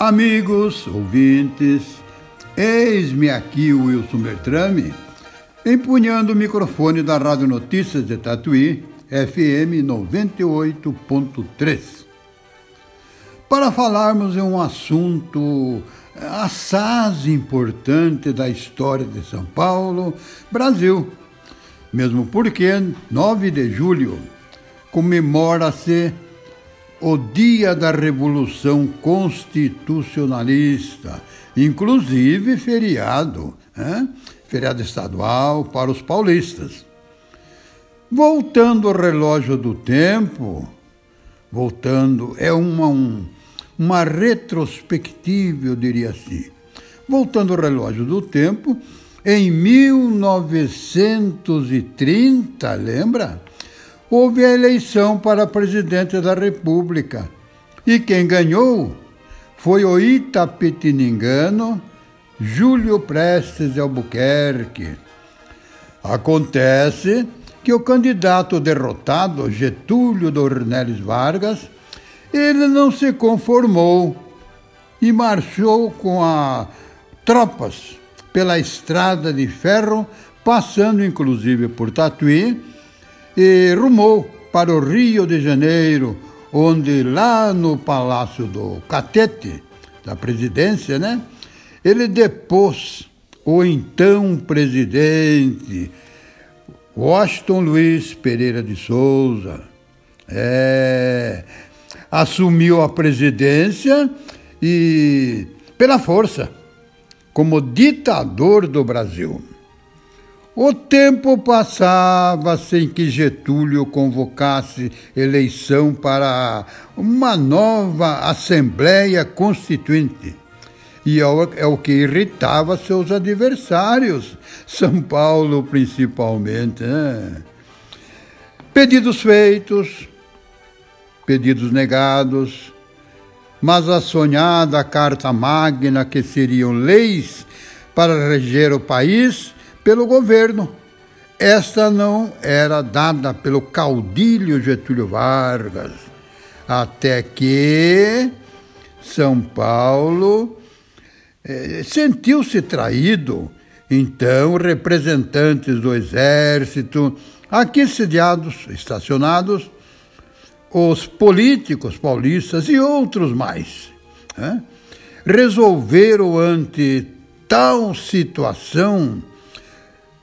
Amigos, ouvintes, eis-me aqui o Wilson Bertrame, empunhando o microfone da Rádio Notícias de Tatuí, FM 98.3, para falarmos em um assunto assaz importante da história de São Paulo, Brasil. Mesmo porque 9 de julho comemora-se o dia da Revolução Constitucionalista, inclusive feriado, né? feriado estadual para os paulistas. Voltando ao relógio do tempo, voltando, é uma, um, uma retrospectiva, eu diria assim. Voltando ao relógio do tempo, em 1930, lembra? Houve a eleição para presidente da República. E quem ganhou foi o itapetiningano Júlio Prestes Albuquerque. Acontece que o candidato derrotado, Getúlio Dornelles Vargas, ele não se conformou e marchou com as tropas pela estrada de ferro, passando inclusive por Tatuí, e rumou para o Rio de Janeiro, onde lá no Palácio do Catete, da presidência, né, ele depôs o então presidente Washington Luiz Pereira de Souza. É, assumiu a presidência e pela força, como ditador do Brasil. O tempo passava sem que Getúlio convocasse eleição para uma nova Assembleia Constituinte. E é o que irritava seus adversários, São Paulo principalmente. Né? Pedidos feitos, pedidos negados, mas a sonhada Carta Magna, que seriam leis para reger o país, pelo governo. Esta não era dada pelo caudilho Getúlio Vargas, até que São Paulo eh, sentiu-se traído. Então, representantes do exército, aqui sediados, estacionados, os políticos paulistas e outros mais, né, resolveram ante tal situação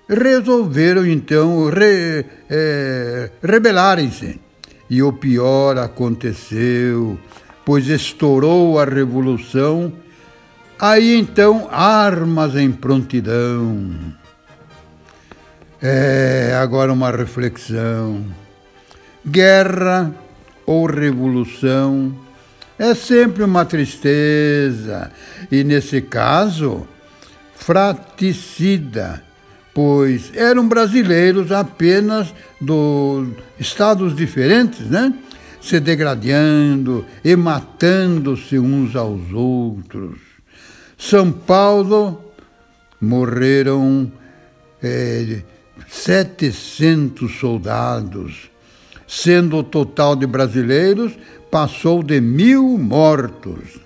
resolveram então re, é, rebelarem-se. E o pior aconteceu, pois estourou a revolução. Aí então, armas em prontidão. É agora uma reflexão. Guerra ou revolução é sempre uma tristeza, e nesse caso, fraticida pois eram brasileiros apenas dos estados diferentes, né? Se degradando e matando-se uns aos outros. São Paulo morreram é, 700 soldados, sendo o total de brasileiros passou de mil mortos.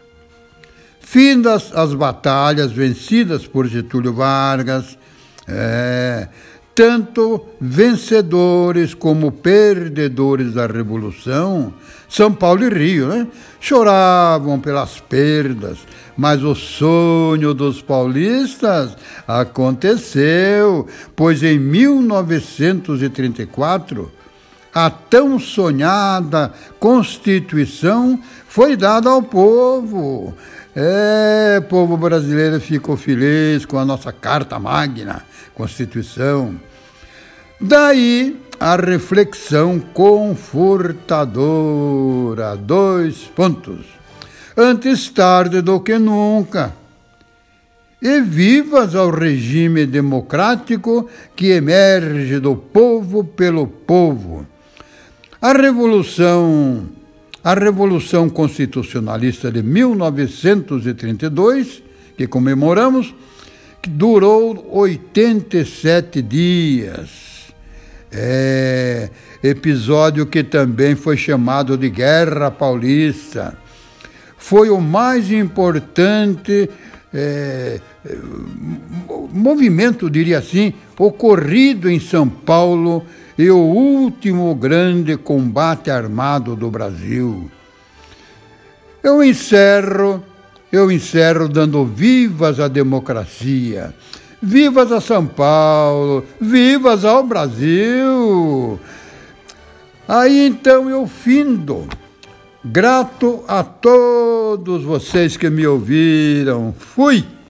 Findas as batalhas vencidas por Getúlio Vargas, é, tanto vencedores como perdedores da Revolução, São Paulo e Rio, né? choravam pelas perdas, mas o sonho dos paulistas aconteceu, pois em 1934 a tão sonhada Constituição foi dada ao povo. É, povo brasileiro ficou feliz com a nossa Carta Magna, Constituição. Daí a reflexão confortadora. Dois pontos. Antes tarde do que nunca. E vivas ao regime democrático que emerge do povo pelo povo. A revolução a Revolução Constitucionalista de 1932, que comemoramos, que durou 87 dias. É, episódio que também foi chamado de Guerra Paulista. foi o mais importante é, movimento, diria assim, ocorrido em São Paulo e o último grande combate armado do Brasil. Eu encerro, eu encerro dando vivas à democracia, vivas a São Paulo, vivas ao Brasil. Aí então eu findo, grato a todos vocês que me ouviram. Fui!